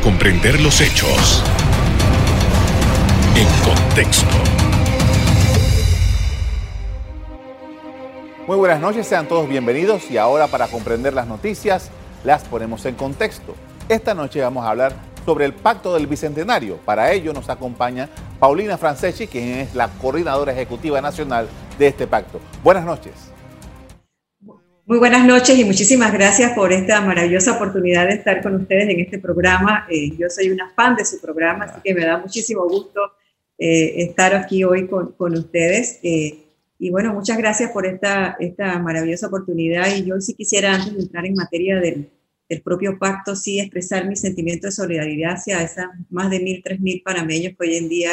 comprender los hechos en contexto. Muy buenas noches, sean todos bienvenidos y ahora para comprender las noticias las ponemos en contexto. Esta noche vamos a hablar sobre el Pacto del Bicentenario. Para ello nos acompaña Paulina Franceschi, quien es la coordinadora ejecutiva nacional de este pacto. Buenas noches. Muy buenas noches y muchísimas gracias por esta maravillosa oportunidad de estar con ustedes en este programa. Eh, yo soy una fan de su programa, así que me da muchísimo gusto eh, estar aquí hoy con, con ustedes. Eh, y bueno, muchas gracias por esta, esta maravillosa oportunidad. Y yo sí quisiera, antes de entrar en materia del, del propio pacto, sí expresar mi sentimiento de solidaridad hacia esas más de mil, tres mil panameños que hoy en día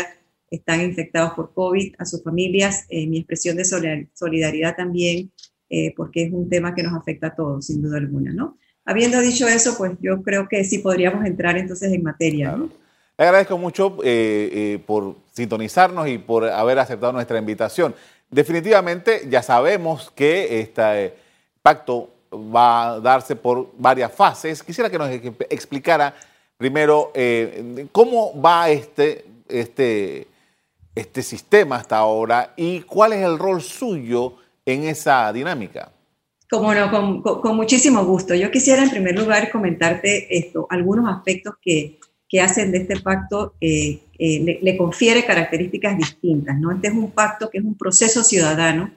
están infectados por COVID, a sus familias, mi expresión de solidaridad también eh, porque es un tema que nos afecta a todos, sin duda alguna, ¿no? Habiendo dicho eso, pues yo creo que sí podríamos entrar entonces en materia. Le agradezco mucho eh, eh, por sintonizarnos y por haber aceptado nuestra invitación. Definitivamente ya sabemos que este pacto va a darse por varias fases. Quisiera que nos explicara primero cómo va este, este, este sistema hasta ahora y cuál es el rol suyo en esa dinámica. Como no, con, muchísimo gusto. Yo quisiera en primer lugar comentarte esto, algunos aspectos que, que hacen de este pacto, eh, eh, le, confiere características distintas. ¿no? Este es un pacto que es un proceso ciudadano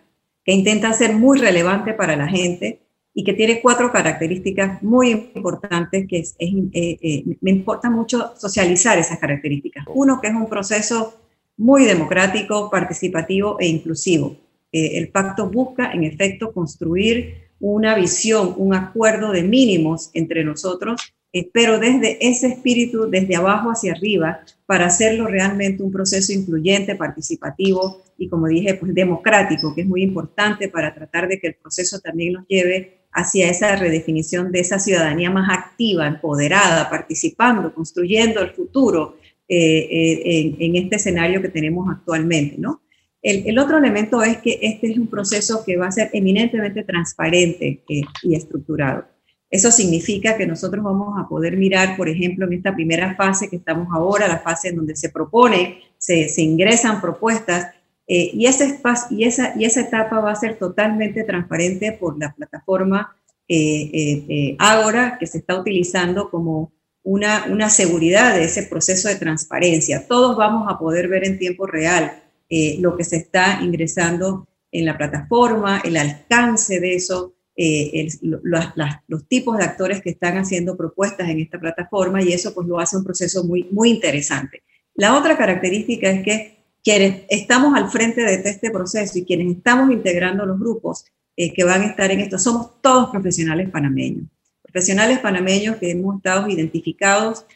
que intenta ser muy relevante para la gente y que tiene cuatro características muy importantes que es, eh, me importa mucho socializar esas características. Uno, que es un proceso muy democrático, participativo e inclusivo. Eh, el pacto busca, en efecto, construir una visión, un acuerdo de mínimos entre nosotros, eh, pero desde ese espíritu, desde abajo hacia arriba, para hacerlo realmente un proceso incluyente, participativo y, como dije, pues democrático, que es muy importante para tratar de que el proceso también nos lleve hacia esa redefinición de esa ciudadanía más activa, empoderada, participando, construyendo el futuro eh, en, en, este escenario que tenemos actualmente, ¿no? El, otro elemento es que este es un proceso que va a ser eminentemente transparente eh, y estructurado. Eso significa que nosotros vamos a poder mirar, por ejemplo, en esta primera fase que estamos ahora, la fase en donde se propone, se, ingresan propuestas, eh, y, esa, etapa va a ser totalmente transparente por la plataforma eh, Agora, que se está utilizando como una seguridad de ese proceso de transparencia. Todos vamos a poder ver en tiempo real eh, lo que se está ingresando en la plataforma, el alcance de eso, eh, los tipos de actores que están haciendo propuestas en esta plataforma y eso pues lo hace un proceso muy, muy interesante. La otra característica es que quienes estamos al frente de este proceso y quienes estamos integrando los grupos eh, que van a estar en esto, somos todos profesionales panameños. Profesionales panameños que hemos estado identificados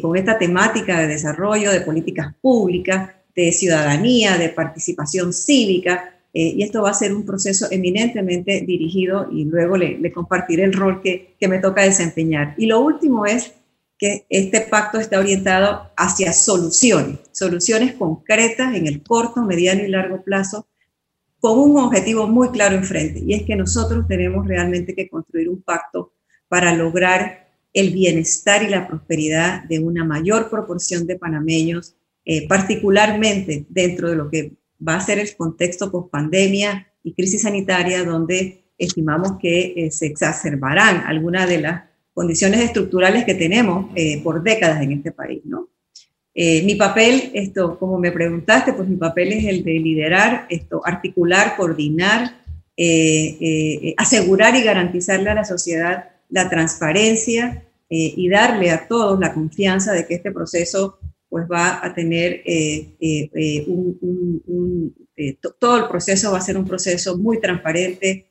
con esta temática de desarrollo, de políticas públicas, de ciudadanía, de participación cívica, eh, y esto va a ser un proceso eminentemente dirigido y luego le, compartiré el rol que, que, me toca desempeñar. Y lo último es que este pacto está orientado hacia soluciones, soluciones concretas en el corto, mediano y largo plazo, con un objetivo muy claro enfrente, y es que nosotros tenemos realmente que construir un pacto para lograr el bienestar y la prosperidad de una mayor proporción de panameños eh, particularmente dentro de lo que va a ser el contexto post-pandemia y crisis sanitaria, donde estimamos que eh, se exacerbarán algunas de las condiciones estructurales que tenemos eh, por décadas en este país, ¿no? mi papel, esto, como me preguntaste, pues mi papel es el de liderar, esto, articular, coordinar, asegurar y garantizarle a la sociedad la transparencia y darle a todos la confianza de que este proceso pues va a tener eh, eh, eh, un, todo el proceso va a ser un proceso muy transparente,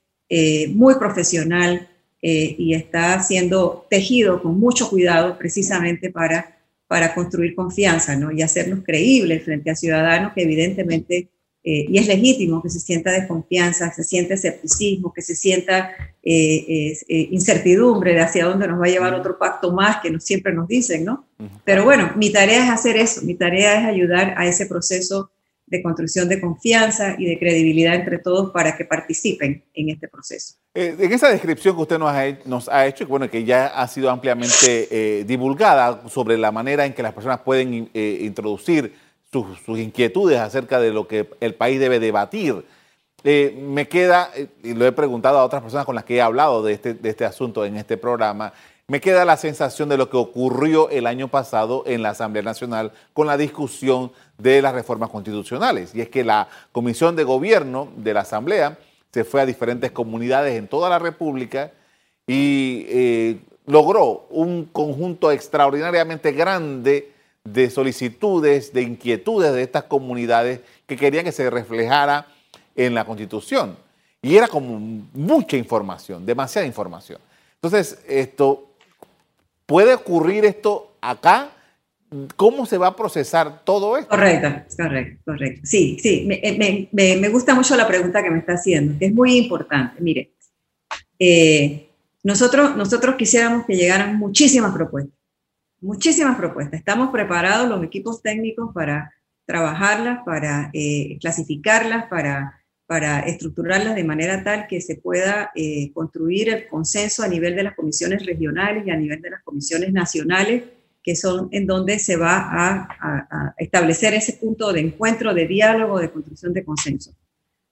muy profesional y está siendo tejido con mucho cuidado precisamente para, para construir confianza ¿no? y hacernos creíbles frente a ciudadanos que evidentemente eh, y es legítimo que se sienta desconfianza, que se sienta escepticismo, que se sienta eh, eh, incertidumbre de hacia dónde nos va a llevar otro pacto más que nos, siempre nos dicen, ¿no? Pero bueno, mi tarea es hacer eso, mi tarea es ayudar a ese proceso de construcción de confianza y de credibilidad entre todos para que participen en este proceso. Eh, en esa descripción que usted nos ha, nos ha hecho, bueno, que ya ha sido ampliamente eh, divulgada sobre la manera en que las personas pueden eh, introducir sus, inquietudes acerca de lo que el país debe debatir, me queda, y lo he preguntado a otras personas con las que he hablado de este, de este asunto en este programa, me queda la sensación de lo que ocurrió el año pasado en la Asamblea Nacional con la discusión de las reformas constitucionales. Y es que la Comisión de Gobierno de la Asamblea se fue a diferentes comunidades en toda la República y eh, logró un conjunto extraordinariamente grande de solicitudes, de inquietudes de estas comunidades que querían que se reflejara en la Constitución. Y era como mucha información, demasiada información. Entonces, esto puede ocurrir esto acá ¿Cómo se va a procesar todo esto? Correcto, correcto, correcto. Sí, sí, me, me, gusta mucho la pregunta que me está haciendo, que es muy importante. Mire, eh, nosotros, nosotros quisiéramos que llegaran muchísimas propuestas, muchísimas propuestas. Estamos preparados los equipos técnicos para trabajarlas, para eh, clasificarlas, para, para estructurarlas de manera tal que se pueda eh, construir el consenso a nivel de las comisiones regionales y a nivel de las comisiones nacionales que son en donde se va a, establecer ese punto de encuentro, de diálogo, de construcción de consenso.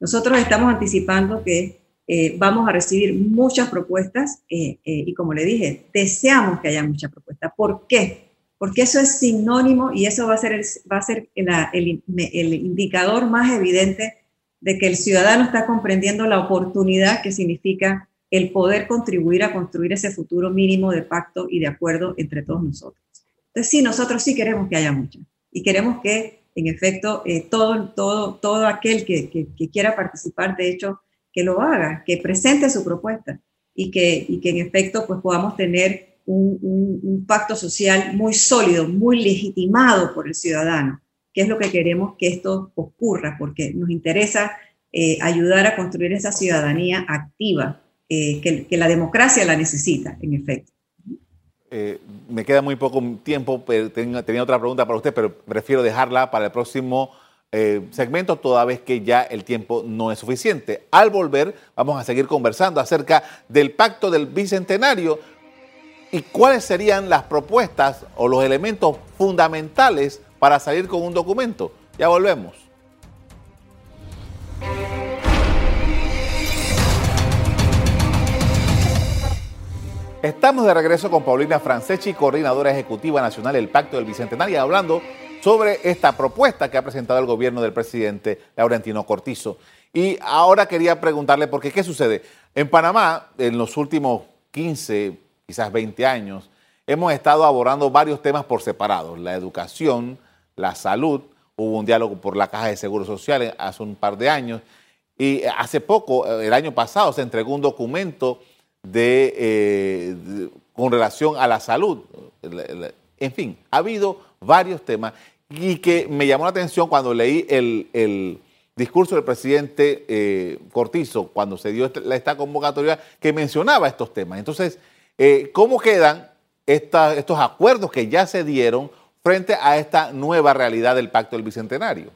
Nosotros estamos anticipando que eh, vamos a recibir muchas propuestas eh, eh, y como le dije, deseamos que haya muchas propuestas. ¿Por qué? Porque eso es sinónimo y eso va a ser el, va a ser el, el indicador más evidente de que el ciudadano está comprendiendo la oportunidad que significa el poder contribuir a construir ese futuro mínimo de pacto y de acuerdo entre todos nosotros. Entonces, sí, nosotros sí queremos que haya mucho y queremos que, en efecto, eh, todo, todo, todo aquel que, que, quiera participar, de hecho, que lo haga, que presente su propuesta y que, y que en efecto, pues podamos tener un, un, pacto social muy sólido, muy legitimado por el ciudadano, que es lo que queremos que esto ocurra, porque nos interesa eh, ayudar a construir esa ciudadanía activa, eh, que, que la democracia la necesita, en efecto. Eh, me queda muy poco tiempo, pero tenía, otra pregunta para usted, pero prefiero dejarla para el próximo eh, segmento, toda vez que ya el tiempo no es suficiente. Al volver, vamos a seguir conversando acerca del pacto del bicentenario y cuáles serían las propuestas o los elementos fundamentales para salir con un documento. Ya volvemos. Estamos de regreso con Paulina Franceschi, coordinadora ejecutiva nacional del Pacto del Bicentenario, hablando sobre esta propuesta que ha presentado el gobierno del presidente Laurentino Cortizo. Y ahora quería preguntarle, porque ¿qué sucede? En Panamá, en los últimos 15, quizás 20 años, hemos estado abordando varios temas por separado. La educación, la salud, hubo un diálogo por la Caja de Seguro Social hace un par de años. Y hace poco, el año pasado, se entregó un documento eh, de, con relación a la salud. En fin, ha habido varios temas y que me llamó la atención cuando leí el, discurso del presidente eh, Cortizo, cuando se dio este, esta, convocatoria, que mencionaba estos temas. Entonces, eh, ¿cómo quedan estos acuerdos que ya se dieron frente a esta nueva realidad del Pacto del Bicentenario?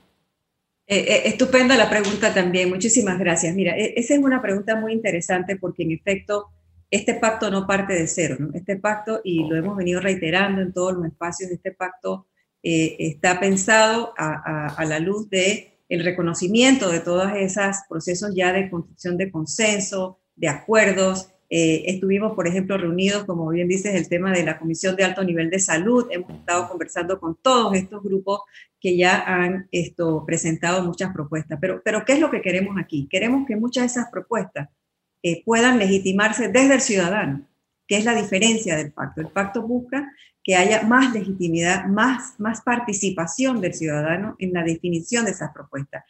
estupenda la pregunta también, muchísimas gracias. Mira, e, esa es una pregunta muy interesante porque en efecto este pacto no parte de cero, ¿no? Este pacto, y lo hemos venido reiterando en todos los espacios, este pacto eh, está pensado a, la luz de el reconocimiento de todos esos procesos ya de construcción de consenso, de acuerdos. Eh, estuvimos, por ejemplo, reunidos, como bien dices, el tema de la Comisión de Alto Nivel de Salud. Hemos estado conversando con todos estos grupos que ya han esto, presentado muchas propuestas. Pero, pero, ¿qué es lo que queremos aquí? Queremos que muchas de esas propuestas eh, puedan legitimarse desde el ciudadano, que es la diferencia del pacto. El pacto busca que haya más legitimidad, más, más participación del ciudadano en la definición de esas propuestas.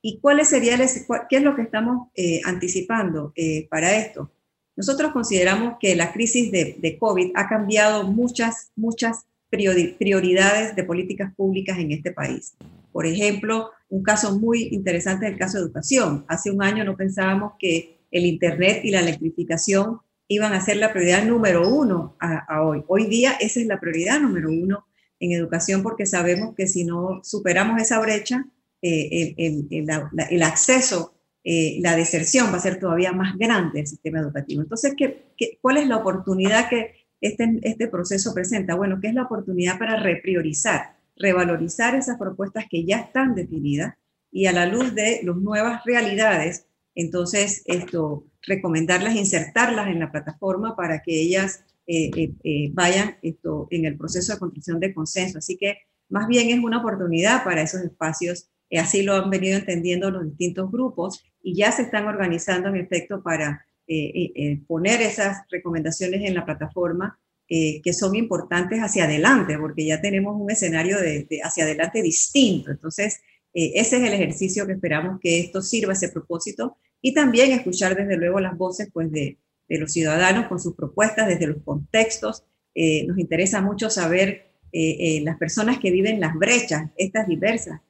¿Y cuál sería qué es lo que estamos eh, anticipando eh, para esto? Nosotros consideramos que la crisis de, de COVID ha cambiado muchas, muchas prioridades de políticas públicas en este país. Por ejemplo, un caso muy interesante es el caso de educación. Hace un año no pensábamos que el Internet y la electrificación iban a ser la prioridad número uno a, hoy. Hoy día esa es la prioridad número uno en educación porque sabemos que si no superamos esa brecha, el, el, acceso, la deserción va a ser todavía más grande del sistema educativo. Entonces, ¿qué, cuál es la oportunidad que este, este proceso presenta? Bueno, que es la oportunidad para repriorizar, revalorizar esas propuestas que ya están definidas y a la luz de las nuevas realidades, entonces esto, recomendarlas, insertarlas en la plataforma para que ellas eh, eh, eh, vayan esto, en el proceso de construcción de consenso. Así que más bien es una oportunidad para esos espacios, así lo han venido entendiendo los distintos grupos y ya se están organizando en efecto para poner esas recomendaciones en la plataforma que son importantes hacia adelante, porque ya tenemos un escenario de, hacia adelante distinto. Entonces, ese es el ejercicio que esperamos que esto sirva a ese propósito y también escuchar desde luego las voces pues, de, de los ciudadanos con sus propuestas desde los contextos. Eh, nos interesa mucho saber eh, eh, las personas que viven las brechas, estas diversas,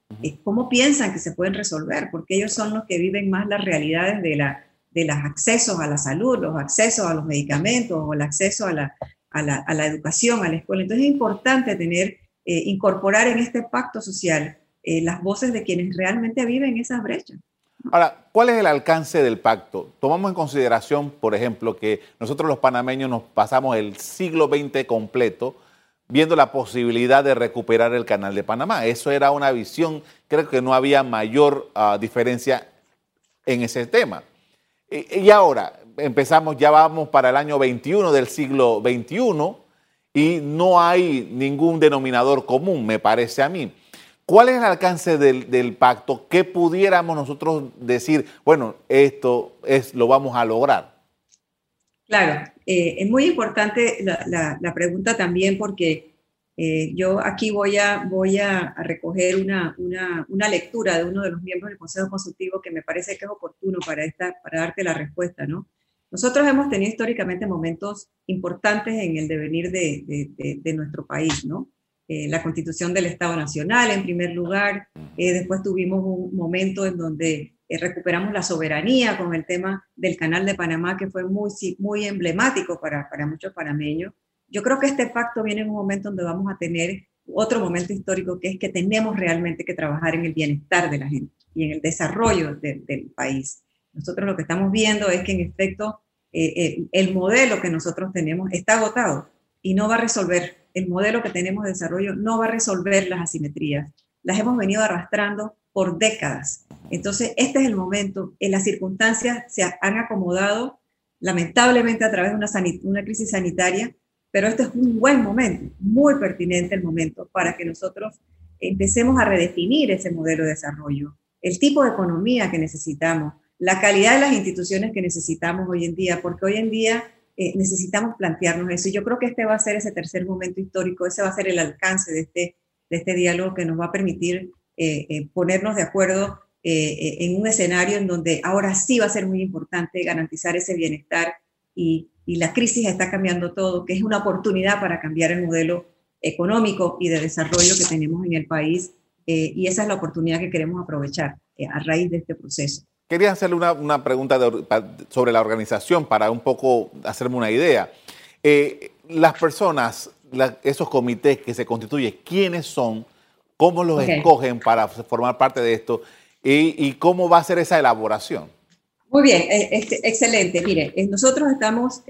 cómo piensan que se pueden resolver, porque ellos son los que viven más las realidades de, la, de los accesos a la salud, los accesos a los medicamentos o el acceso a la, a la, a la educación, a la escuela. Entonces es importante tener, incorporar en este pacto social las voces de quienes realmente viven esas brechas. Ahora, ¿cuál es el alcance del pacto? Tomamos en consideración, por ejemplo, que nosotros los panameños nos pasamos el siglo XX completo viendo la posibilidad de recuperar el canal de Panamá. Eso era una visión, creo que no había mayor ah, diferencia en ese tema. Y, ahora empezamos, ya vamos para el año 21 del siglo XXI y no hay ningún denominador común, me parece a mí. ¿Cuál es el alcance del, pacto? ¿Qué pudiéramos nosotros decir, bueno, esto es, lo vamos a lograr? Claro, eh, es muy importante la, pregunta también porque eh, yo aquí voy a, voy a, recoger una, una, lectura de uno de los miembros del Consejo Consultivo que me parece que es oportuno para, esta, para darte la respuesta, ¿no? Nosotros hemos tenido históricamente momentos importantes en el devenir de, de, de nuestro país, ¿no? Eh, la constitución del Estado Nacional en primer lugar, eh, después tuvimos un momento en donde eh, recuperamos la soberanía con el tema del Canal de Panamá, que fue muy, muy emblemático para, para muchos panameños. Yo creo que este pacto viene en un momento donde vamos a tener otro momento histórico, que es que tenemos realmente que trabajar en el bienestar de la gente y en el desarrollo del país. Nosotros lo que estamos viendo es que en efecto el modelo que nosotros tenemos está agotado y no va a resolver el modelo que tenemos de desarrollo no va a resolver las asimetrías. Las hemos venido arrastrando por décadas. Entonces, este es el momento, en las circunstancias se han acomodado lamentablemente a través de una, una crisis sanitaria, pero este es un buen momento, muy pertinente el momento para que nosotros empecemos a redefinir ese modelo de desarrollo, el tipo de economía que necesitamos, la calidad de las instituciones que necesitamos hoy en día, porque hoy en día eh, necesitamos plantearnos eso. Y yo creo que este va a ser ese tercer momento histórico, ese va a ser el alcance de este, de este diálogo que nos va a permitir eh, eh, ponernos de acuerdo en un escenario en donde ahora sí va a ser muy importante garantizar ese bienestar y, y la crisis está cambiando todo, que es una oportunidad para cambiar el modelo económico y de desarrollo que tenemos en el país. y esa es la oportunidad que queremos aprovechar a raíz de este proceso. Quería hacerle una, pregunta sobre la organización para un poco hacerme una idea. Eh, las personas, esos comités que se constituyen, ¿quiénes son? ¿Cómo los escogen para formar parte de esto? Y, cómo va a ser esa elaboración? Muy bien, eh, este, excelente. Mire, eh, nosotros estamos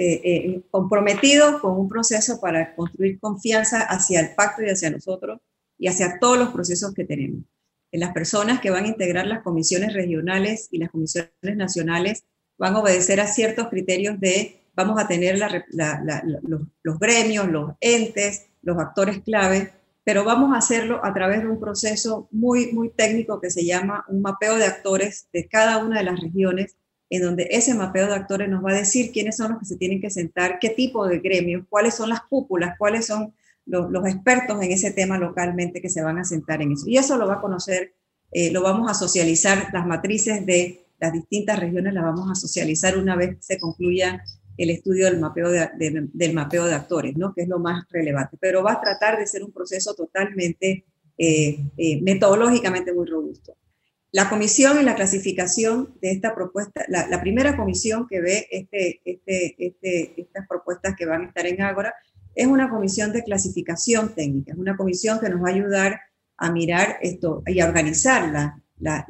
comprometidos con un proceso para construir confianza hacia el pacto y hacia nosotros y hacia todos los procesos que tenemos las personas que van a integrar las comisiones regionales y las comisiones nacionales van a obedecer a ciertos criterios de, vamos a tener los, gremios, los entes, los actores clave, pero vamos a hacerlo a través de un proceso muy, muy técnico que se llama un mapeo de actores de cada una de las regiones, en donde ese mapeo de actores nos va a decir quiénes son los que se tienen que sentar, qué tipo de gremios, cuáles son las cúpulas, cuáles son los, expertos en ese tema localmente que se van a sentar en eso. Y eso lo va a conocer, eh, lo vamos a socializar, las matrices de las distintas regiones las vamos a socializar una vez se concluya el estudio del mapeo de, del mapeo de actores, ¿no? que es lo más relevante. Pero va a tratar de ser un proceso totalmente eh, eh, metodológicamente muy robusto. La comisión y la clasificación de esta propuesta, la, primera comisión que ve este, este, este, estas propuestas que van a estar en Ágora, es una comisión de clasificación técnica, es una comisión que nos va a ayudar a mirar esto y a organizar las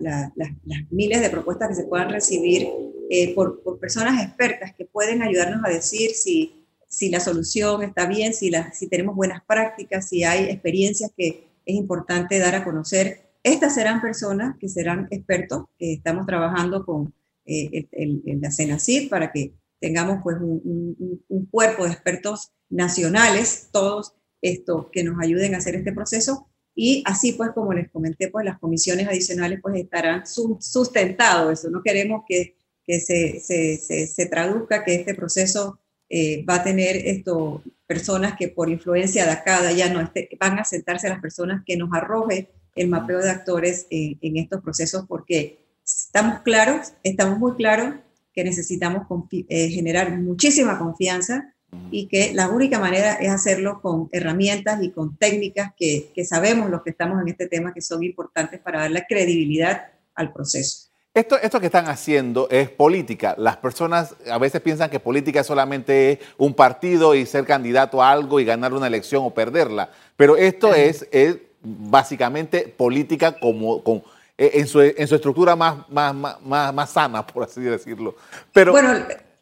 miles de propuestas que se puedan recibir eh, por, personas expertas que pueden ayudarnos a decir si, si la solución está bien, si, si tenemos buenas prácticas, si hay experiencias que es importante dar a conocer. Estas serán personas que serán expertos, que estamos trabajando con eh, el, la CENACID para que tengamos pues un, cuerpo de expertos nacionales, todos estos que nos ayuden a hacer este proceso. Y así pues como les comenté pues las comisiones adicionales pues estarán sustentados eso. No queremos que, que se, se, se, traduzca que este proceso eh, va a tener esto personas que por influencia de acá de no este, van a sentarse las personas que nos arroje el mapeo de actores en estos procesos porque estamos claros estamos muy claros que necesitamos eh, generar muchísima confianza y que la única manera es hacerlo con herramientas y con técnicas que, que sabemos los que estamos en este tema que son importantes para dar la credibilidad al proceso. Esto, esto que están haciendo es política. Las personas a veces piensan que política solamente es un partido y ser candidato a algo y ganar una elección o perderla. Pero esto es, es básicamente política como, con, en, su, en su estructura más, más, más, más sana, por así decirlo. Pero, bueno,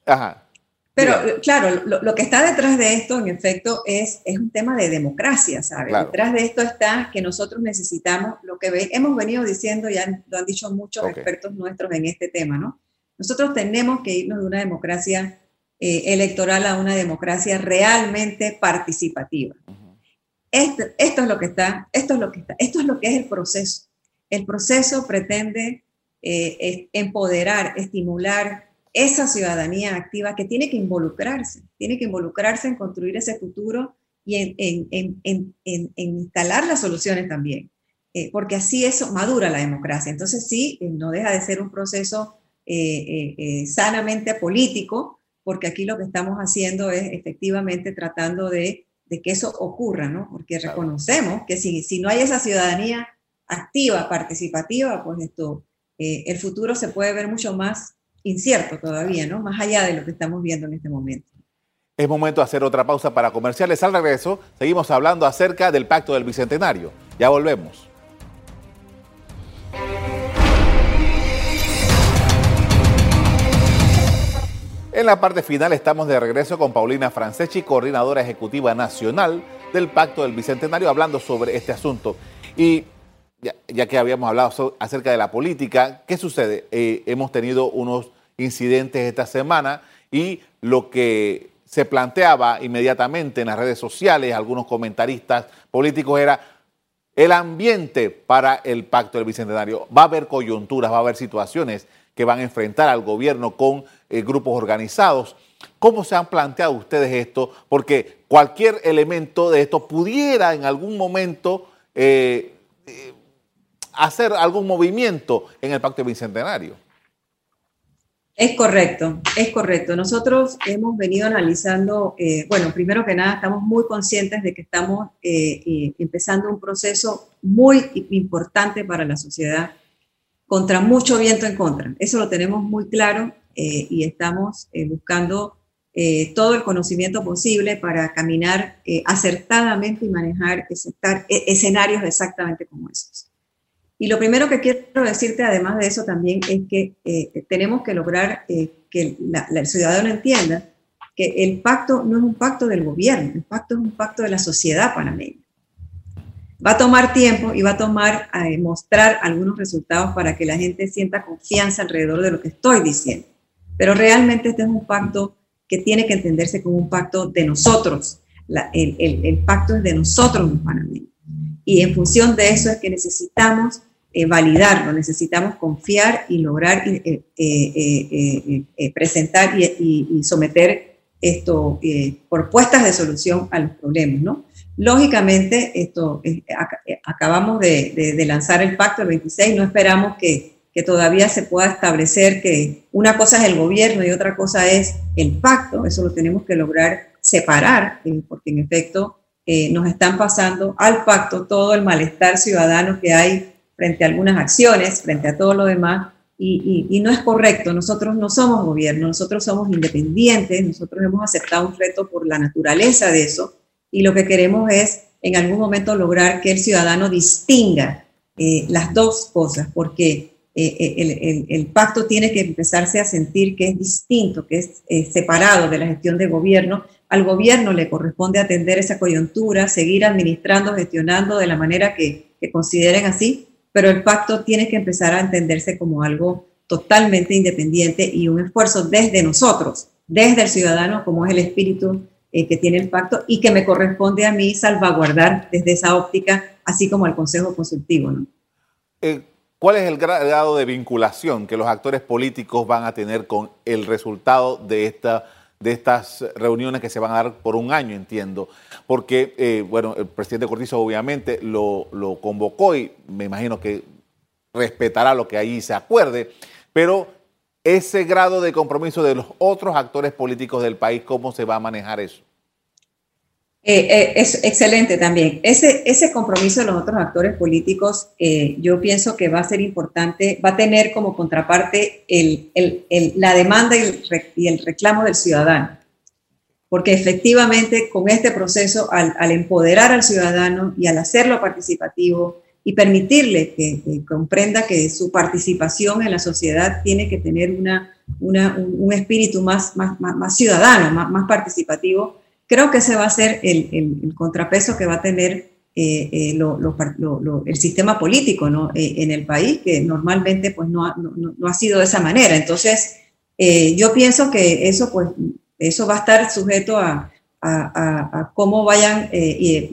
ajá. Pero claro, lo, que está detrás de esto, en efecto, es, es un tema de democracia, ¿sabes? Detrás de esto está que nosotros necesitamos, lo que hemos venido diciendo, ya lo han dicho muchos expertos nuestros en este tema, ¿no? Nosotros tenemos que irnos de una democracia eh, electoral a una democracia realmente participativa. esto, esto, es lo que está, esto es lo que está, esto es lo que es el proceso. El proceso pretende eh, empoderar, estimular, esa ciudadanía activa que tiene que involucrarse, tiene que involucrarse en construir ese futuro y en, instalar las soluciones también, eh, porque así eso madura la democracia. Entonces sí, eh, no deja de ser un proceso eh, sanamente político, porque aquí lo que estamos haciendo es efectivamente tratando de, que eso ocurra, ¿no? Porque reconocemos que si, si no hay esa ciudadanía activa, participativa, pues esto, el futuro se puede ver mucho más incierto todavía, ¿no? Más allá de lo que estamos viendo en este momento. Es momento de hacer otra pausa para comerciales. Al regreso, seguimos hablando acerca del Pacto del Bicentenario. Ya volvemos. En la parte final estamos de regreso con Paulina Franceschi, coordinadora ejecutiva nacional del Pacto del Bicentenario, hablando sobre este asunto. Y ya, que habíamos hablado acerca de la política, ¿qué sucede? Eh, hemos tenido unos incidentes esta semana y lo que se planteaba inmediatamente en las redes sociales, algunos comentaristas políticos, era el ambiente para el pacto del Bicentenario. Va a haber coyunturas, va a haber situaciones que van a enfrentar al gobierno con eh, grupos organizados. ¿Cómo se han planteado ustedes esto? Porque cualquier elemento de esto pudiera en algún momento eh, hacer algún movimiento en el Pacto Bicentenario. Es correcto, es correcto. Nosotros hemos venido analizando, eh, bueno, primero que nada, estamos muy conscientes de que estamos eh, eh, empezando un proceso muy importante para la sociedad, contra mucho viento en contra. Eso lo tenemos muy claro y estamos buscando todo el conocimiento posible para caminar acertadamente y manejar escenarios exactamente como esos. Y lo primero que quiero decirte, además de eso, también es que eh, tenemos que lograr eh, que el ciudadano entienda que el pacto no es un pacto del gobierno, el pacto es un pacto de la sociedad panameña. Va a tomar tiempo y va a tomar a eh, mostrar algunos resultados para que la gente sienta confianza alrededor de lo que estoy diciendo. Pero realmente este es un pacto que tiene que entenderse como un pacto de nosotros. el, el, el, pacto es de nosotros los panameños. Y en función de eso es que necesitamos eh, validarlo, necesitamos confiar y lograr eh, eh, presentar y, someter esto, propuestas de solución a los problemas, ¿no? Lógicamente, esto, acabamos de, lanzar el pacto el 26, no esperamos que, que todavía se pueda establecer que una cosa es el gobierno y otra cosa es el pacto, eso lo tenemos que lograr separar, porque en efecto nos están pasando al pacto todo el malestar ciudadano que hay frente a algunas acciones, frente a todo lo demás, y, no es correcto. Nosotros no somos gobierno, nosotros somos independientes, nosotros hemos aceptado un reto por la naturaleza de eso, y lo que queremos es en algún momento lograr que el ciudadano distinga las dos cosas, porque el, el, pacto tiene que empezarse a sentir que es distinto, que es separado de la gestión de gobierno. Al gobierno le corresponde atender esa coyuntura, seguir administrando, gestionando de la manera que, que consideren así, pero el pacto tiene que empezar a entenderse como algo totalmente independiente y un esfuerzo desde nosotros, desde el ciudadano, como es el espíritu eh, que tiene el pacto y que me corresponde a mí salvaguardar desde esa óptica, así como al Consejo Consultivo. Eh, ¿Cuál es el grado de vinculación que los actores políticos van a tener con el resultado de esta de estas reuniones que se van a dar por un año, entiendo, porque, eh, bueno, el presidente Cortizo obviamente lo, convocó y me imagino que respetará lo que ahí se acuerde, pero ese grado de compromiso de los otros actores políticos del país, ¿cómo se va a manejar eso? Eh, eh, es excelente también. Ese, ese compromiso de los otros actores políticos, eh, yo pienso que va a ser importante, va a tener como contraparte el, el, la demanda y el, y el, reclamo del ciudadano. Porque efectivamente con este proceso, al, al, empoderar al ciudadano y al hacerlo participativo y permitirle que, comprenda que su participación en la sociedad tiene que tener una, una un, espíritu más, más, más, más ciudadano, más participativo, Creo que ese va a ser el, contrapeso que va a tener eh, eh, el sistema político. Eh, en el país, que normalmente pues, no, ha, sido de esa manera. Entonces, yo pienso que eso, pues, eso va a estar sujeto a, cómo vayan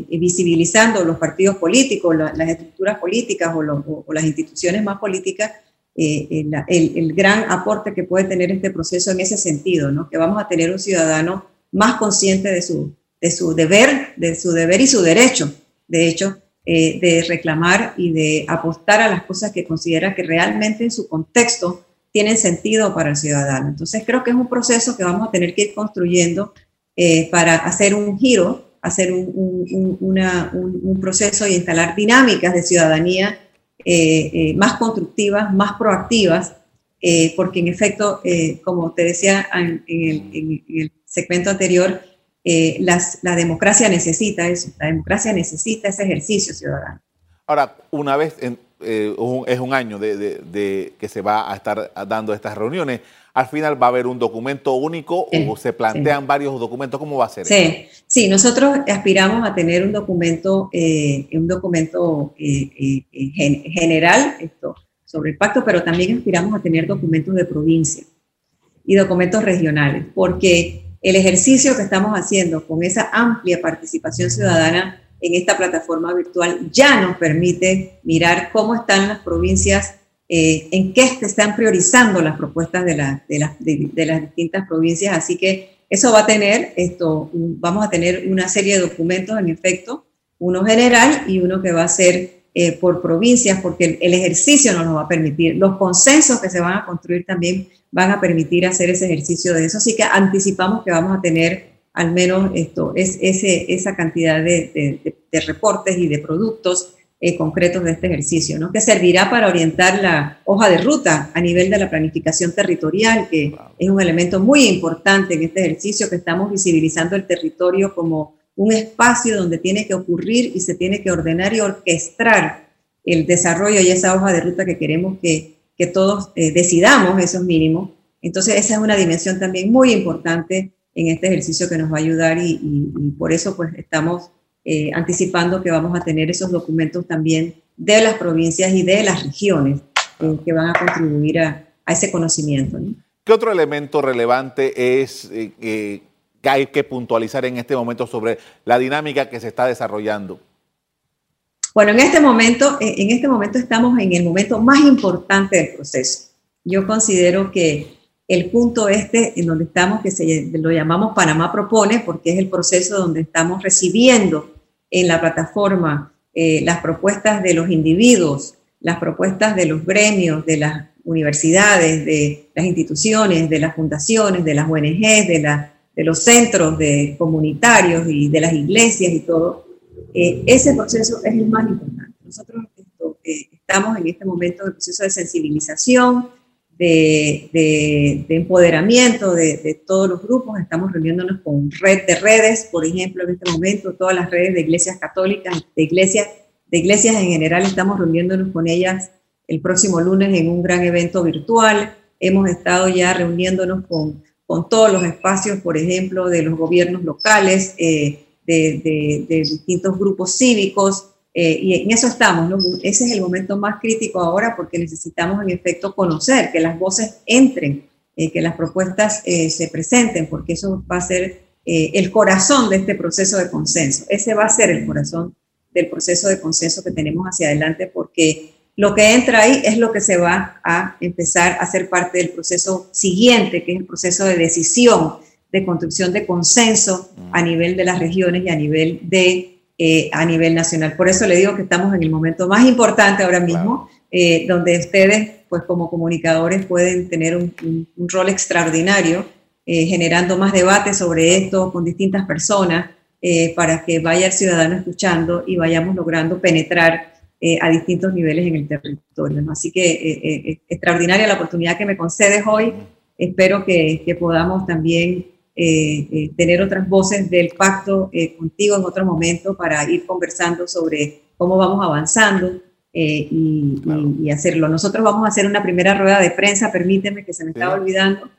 visibilizando los partidos políticos, las estructuras políticas o, las instituciones más políticas el, gran aporte que puede tener este proceso en ese sentido, que vamos a tener un ciudadano más consciente de su, de su deber, de su deber y su derecho, de hecho, eh, de reclamar y de apostar a las cosas que considera que realmente en su contexto tienen sentido para el ciudadano. Entonces creo que es un proceso que vamos a tener que ir construyendo eh, para hacer un giro, hacer un, un, proceso y instalar dinámicas de ciudadanía eh, más constructivas, más proactivas, porque en efecto, como te decía en, el, en el segmento anterior, eh, la democracia necesita eso, la democracia necesita ese ejercicio ciudadano. Ahora, una vez, en, eh, es un año de, que se va a estar dando estas reuniones, al final va a haber un documento único o se plantean varios documentos, ¿cómo va a ser? Sí, sí nosotros aspiramos a tener un documento, eh, un documento general esto, sobre el pacto, pero también aspiramos a tener documentos de provincia y documentos regionales, porque el ejercicio que estamos haciendo con esa amplia participación ciudadana en esta plataforma virtual ya nos permite mirar cómo están las provincias, eh, en qué se están priorizando las propuestas de, las distintas provincias. Así que eso va a tener, esto, vamos a tener una serie de documentos en efecto, uno general y uno que va a ser eh, por provincias, porque el, ejercicio nos lo va a permitir. Los consensos que se van a construir también van a permitir hacer ese ejercicio de eso. Así que anticipamos que vamos a tener al menos esto, es, ese, esa cantidad de, reportes y de productos eh, concretos de este ejercicio, ¿no? que servirá para orientar la hoja de ruta a nivel de la planificación territorial, que es un elemento muy importante en este ejercicio, que estamos visibilizando el territorio como un espacio donde tiene que ocurrir y se tiene que ordenar y orquestar el desarrollo y esa hoja de ruta que queremos que, que todos eh, decidamos esos mínimos. Entonces esa es una dimensión también muy importante en este ejercicio que nos va a ayudar y, por eso pues estamos eh, anticipando que vamos a tener esos documentos también de las provincias y de las regiones eh, que van a contribuir a, a ese conocimiento. ¿Qué otro elemento relevante es que hay que puntualizar en este momento sobre la dinámica que se está desarrollando? Bueno, en este momento, eh, en este momento estamos en el momento más importante del proceso. Yo considero que el punto este en donde estamos, que se, lo llamamos Panamá Propone, porque es el proceso donde estamos recibiendo en la plataforma eh, las propuestas de los individuos, las propuestas de los gremios, de las universidades, de las instituciones, de las fundaciones, de las ONGs, de las de los centros de comunitarios y de las iglesias y todo, eh, ese proceso es el más importante. Nosotros eh, estamos en este momento en el proceso de sensibilización, de, de, empoderamiento de, de, todos los grupos. Estamos reuniéndonos con red de redes, por ejemplo, en este momento, todas las redes de iglesias católicas, de iglesias de iglesias en general, estamos reuniéndonos con ellas el próximo lunes en un gran evento virtual. Hemos estado ya reuniéndonos con, con todos los espacios, por ejemplo, de los gobiernos locales, eh, de, distintos grupos cívicos, eh, y en eso estamos. ¿no? Ese es el momento más crítico ahora porque necesitamos en efecto conocer, que las voces entren, eh, que las propuestas se presenten, porque eso va a ser el corazón de este proceso de consenso. Ese va a ser el corazón del proceso de consenso que tenemos hacia adelante porque lo que entra ahí es lo que se va a empezar a ser parte del proceso siguiente, que es el proceso de decisión, de construcción de consenso a nivel de las regiones y a nivel, de, eh, a nivel nacional. Por eso le digo que estamos en el momento más importante ahora mismo, eh, donde ustedes, pues como comunicadores, pueden tener un, rol extraordinario, eh, generando más debate sobre esto con distintas personas, para que vaya el ciudadano escuchando y vayamos logrando penetrar eh, a distintos niveles en el territorio. Así que eh, eh, extraordinaria la oportunidad que me concedes hoy. Espero que, que podamos también tener otras voces del pacto contigo en otro momento para ir conversando sobre cómo vamos avanzando y, y, hacerlo. Nosotros vamos a hacer una primera rueda de prensa, permíteme que se me estaba olvidando,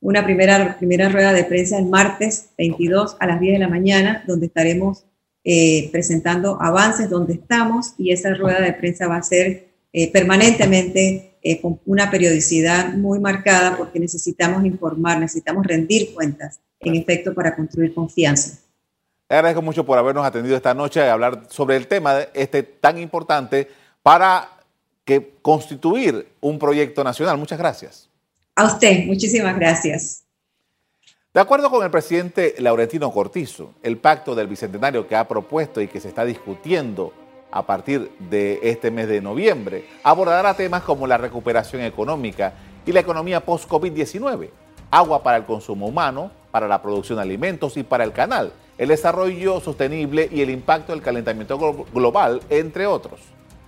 una primera, primera rueda de prensa el martes 22 a las 10 de la mañana, donde estaremos eh, presentando avances donde estamos y esa rueda de prensa va a ser eh, permanentemente eh, con una periodicidad muy marcada porque necesitamos informar, necesitamos rendir cuentas, en efecto, para construir confianza. Le agradezco mucho por habernos atendido esta noche a hablar sobre el tema este tan importante para que constituir un proyecto nacional. Muchas gracias. A usted, muchísimas gracias. De acuerdo con el presidente Laurentino Cortizo, el pacto del Bicentenario que ha propuesto y que se está discutiendo a partir de este mes de noviembre abordará temas como la recuperación económica y la economía post-COVID-19, agua para el consumo humano, para la producción de alimentos y para el canal, el desarrollo sostenible y el impacto del calentamiento global, entre otros.